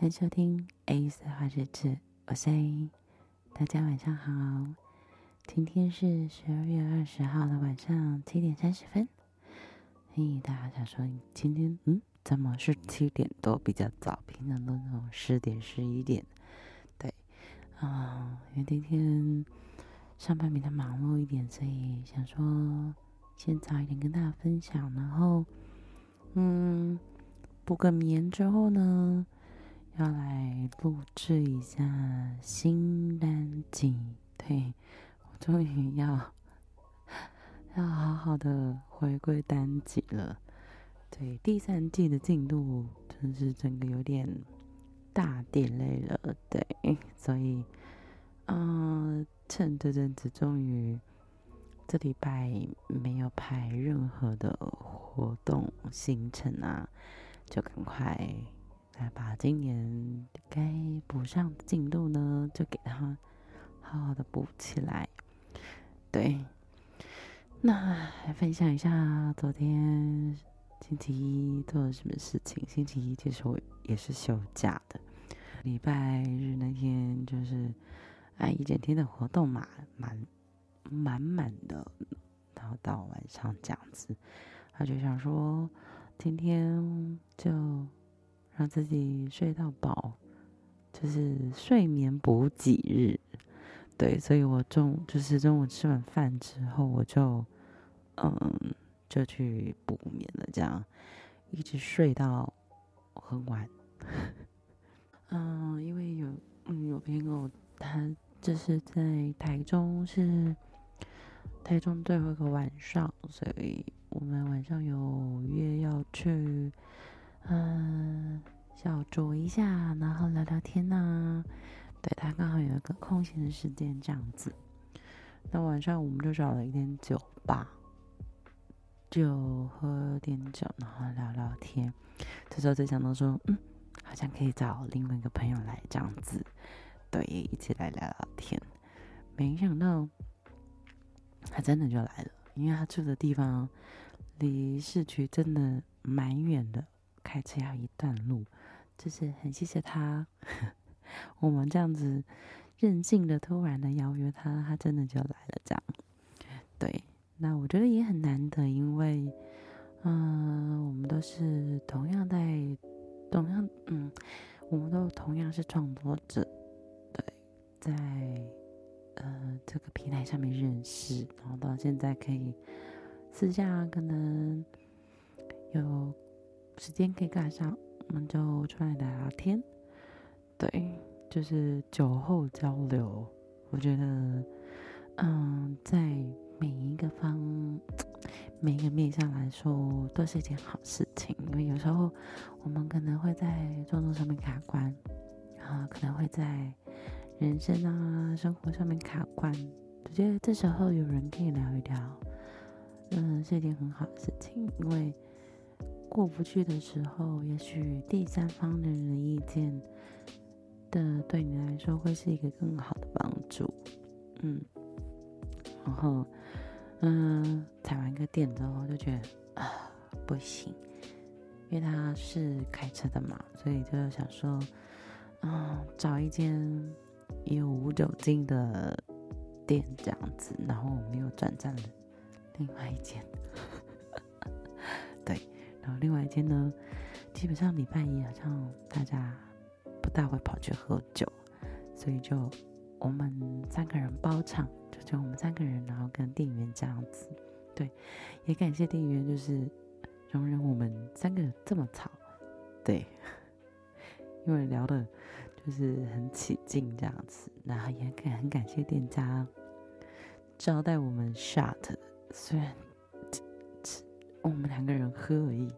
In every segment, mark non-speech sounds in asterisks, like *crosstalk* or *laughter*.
欢迎收听 A 四号日志，我是 A，大家晚上好。今天是十二月二十号的晚上七点三十分。嘿，大家想说今天嗯，怎么是七点多比较早？平常都那种十点十一点。对，啊，因为今天上班比较忙碌一点，所以想说先早一点跟大家分享，然后嗯。补个眠之后呢，要来录制一下新单集。对，*laughs* 我终于要要好好的回归单集了。对，第三季的进度真是整个有点大 delay 了。对，*laughs* 所以，嗯、呃，趁这阵子终于这礼拜没有排任何的活动行程啊。就赶快来把今年该补上的进度呢，就给他好好的补起来。对，那来分享一下昨天星期一做了什么事情。星期一其实我也是休假的，礼拜日那天就是哎一整天的活动嘛，满满满的，然后到晚上这样子，他就想说。今天就让自己睡到饱，就是睡眠补给日，对，所以我中就是中午吃完饭之后，我就嗯就去补眠了，这样一直睡到很晚。嗯，因为有嗯有朋友他就是在台中是台中最后一个晚上，所以。我们晚上有约要去，嗯，小酌一下，然后聊聊天呐、对，他刚好有一个空闲的时间，这样子。那晚上我们就找了一间酒吧，就喝点酒，然后聊聊天。这时候就想到说，嗯，好像可以找另外一个朋友来这样子，对，一起来聊聊天。没想到，他真的就来了。因为他住的地方离市区真的蛮远的，开车要一段路，就是很谢谢他。*laughs* 我们这样子任性的、突然的邀约他，他真的就来了。这样，对，那我觉得也很难得，因为，嗯、我们都是同样在，同样，嗯，我们都同样是创作者，对，在。呃，这个平台上面认识，然后到现在可以私下可能有时间可以赶上，我们就出来聊聊天。对，就是酒后交流，我觉得，嗯，在每一个方 *tsk* 每一个面向来说，都是一件好事情。因为有时候我们可能会在创作上面卡关，然后可能会在。人生啊，生活上面卡关，我觉得这时候有人可以聊一聊，嗯，是一件很好的事情。因为过不去的时候，也许第三方的人的意见的对你来说会是一个更好的帮助。嗯，然后，嗯，踩完个点之后就觉得啊，不行，因为他是开车的嘛，所以就想说，啊，找一间。有无酒精的店这样子，然后我们又转战了另外一间，然后另外一间呢，基本上礼拜一好像大家不大会跑去喝酒，所以就我们三个人包场，就就我们三个人，然后跟店员这样子，对，也感谢店员就是容忍我们三个人这么吵，对，*laughs* 因为聊的。就是很起劲这样子，然后也感很感谢店家招待我们 shot，虽然我们两个人喝而已，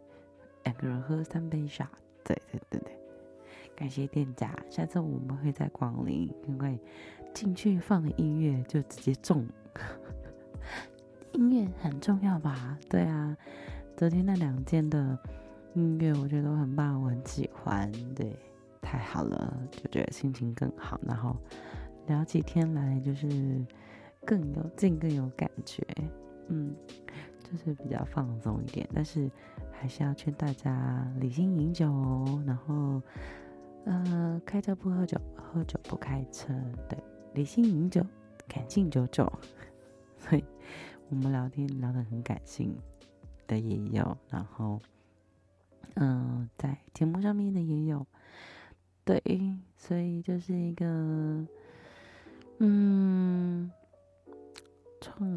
两个人喝三杯 shot，对对对对，感谢店家，下次我们会再光临，因为进去放的音乐就直接中，*laughs* 音乐很重要吧？对啊，昨天那两间的音乐我觉得都很棒，我很喜欢，对。太好了，就觉得心情更好，然后聊起天来就是更有劲、更有感觉，嗯，就是比较放松一点。但是还是要劝大家理性饮酒哦，然后呃，开车不喝酒，喝酒不开车，对，理性饮酒，感性酒酒，*laughs* 所以我们聊天聊得很感性的也有，然后，嗯、在节目上面的也有，对，所以就是一个，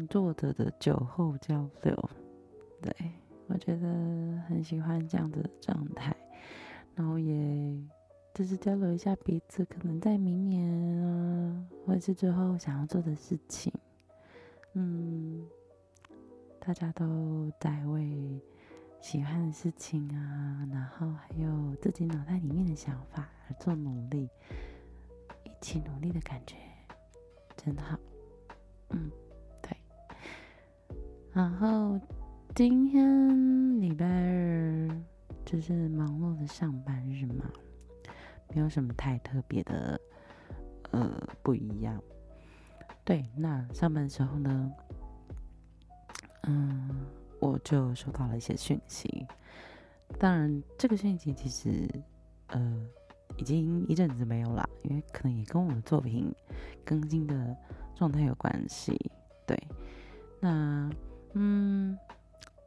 作者的酒后交流，对，我觉得很喜欢这样子的状态，然后也。就是交流一下彼此可能在明年啊，或者是之后想要做的事情，嗯，大家都在为喜欢的事情啊，然后还有自己脑袋里面的想法而做努力，一起努力的感觉真好，就是忙碌的上班日嘛。没有什么太特别的，呃，不一样。对，那上班的时候呢，嗯，我就收到了一些讯息。当然，这个讯息其实，呃，已经一阵子没有了，因为可能也跟我的作品更新的状态有关系。对，那，嗯。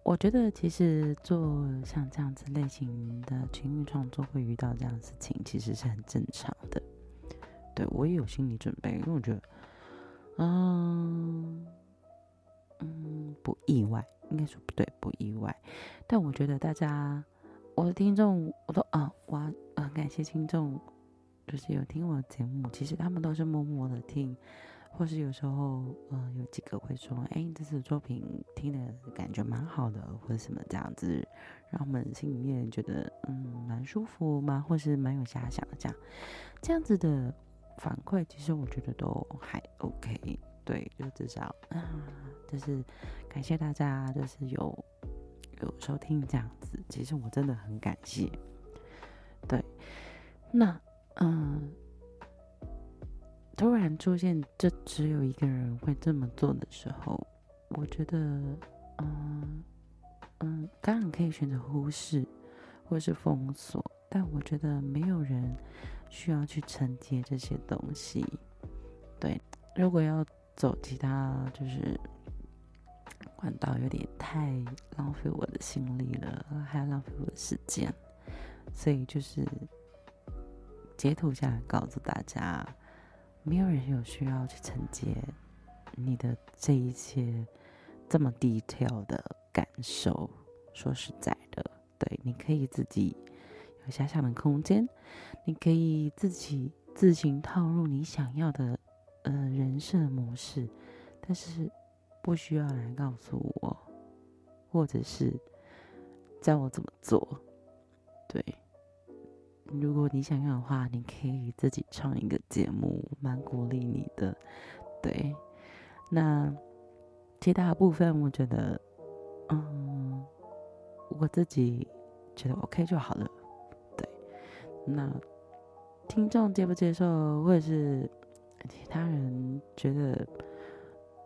我觉得其实做像这样子类型的情欲创作会遇到这样的事情，其实是很正常的。对，我也有心理准备，因为我觉得，嗯嗯，不意外，应该说不对，不意外。但我觉得大家，我的听众，我都啊，我很感谢听众，就是有听我节目，其实他们都是默默的听。或是有时候，呃，有几个会说，哎，这次作品听的感觉蛮好的，或者什么这样子，让我们心里面觉得，嗯，蛮舒服嘛，或是蛮有遐想的这样，这样子的反馈，其实我觉得都还 OK，对，就至少啊，就是感谢大家，就是有有收听这样子，其实我真的很感谢，对，那，嗯。突然出现，这只有一个人会这么做的时候，我觉得，嗯嗯，当然可以选择忽视或是封锁，但我觉得没有人需要去承接这些东西。对，如果要走其他就是管道，有点太浪费我的心力了，还要浪费我的时间，所以就是截图下来告诉大家。没有人有需要去承接你的这一切这么 detail 的感受。说实在的，对，你可以自己有遐想的空间，你可以自己自行套入你想要的呃人设模式，但是不需要来告诉我，或者是教我怎么做，对。如果你想要的话，你可以自己创一个节目，蛮鼓励你的。对，那其他的部分，我觉得，嗯，我自己觉得 OK 就好了。对，那听众接不接受，或者是其他人觉得，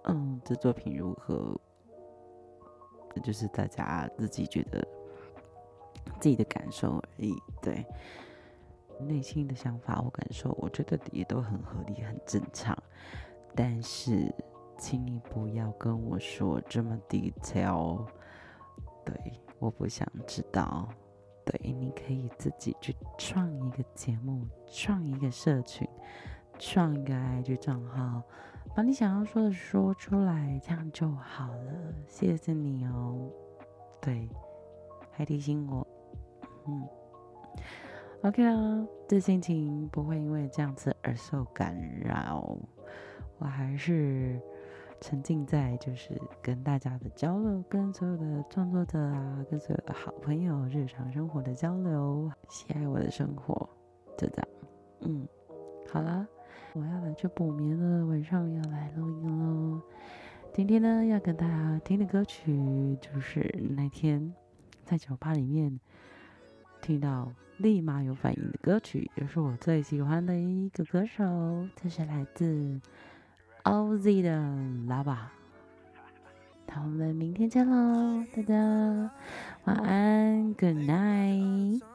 嗯，这作品如何，就是大家自己觉得自己的感受而已。对。内心的想法或感受，我觉得也都很合理、很正常。但是，请你不要跟我说这么 detail。对，我不想知道。对，你可以自己去创一个节目，创一个社群，创一个 IG 账号，把你想要说的说出来，这样就好了。谢谢你哦。对，还提醒我。嗯。OK 啊，这心情不会因为这样子而受干扰，我还是沉浸在就是跟大家的交流，跟所有的创作者啊，跟所有的好朋友日常生活的交流，喜爱我的生活，就这样。嗯，好啦，我要来去补眠了，晚上要来录音喽。今天呢，要跟大家听的歌曲就是那天在酒吧里面。听到立马有反应的歌曲，也是我最喜欢的一个歌手，这是来自 OZ 的《Lava》。那我们明天见喽，大家晚安，Good night。